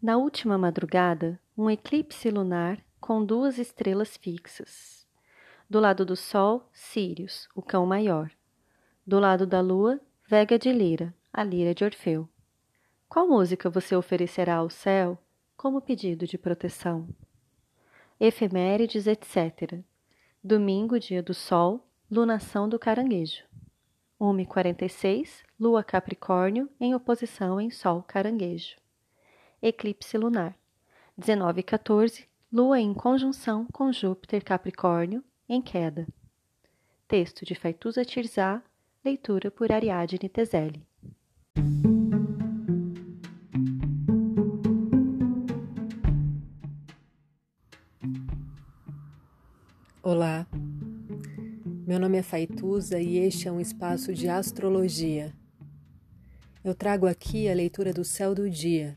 Na última madrugada, um eclipse lunar com duas estrelas fixas. Do lado do Sol, Sírios, o cão maior. Do lado da Lua, Vega de Lira, a lira de Orfeu. Qual música você oferecerá ao céu como pedido de proteção? Efemérides, etc. Domingo, dia do Sol, lunação do caranguejo. 1h46, Lua Capricórnio em oposição em Sol Caranguejo eclipse lunar. 19 e 14, Lua em conjunção com Júpiter Capricórnio, em queda. Texto de Faituza Tirzá, leitura por Ariadne Tezelli. Olá, meu nome é Faituza e este é um espaço de astrologia. Eu trago aqui a leitura do céu do dia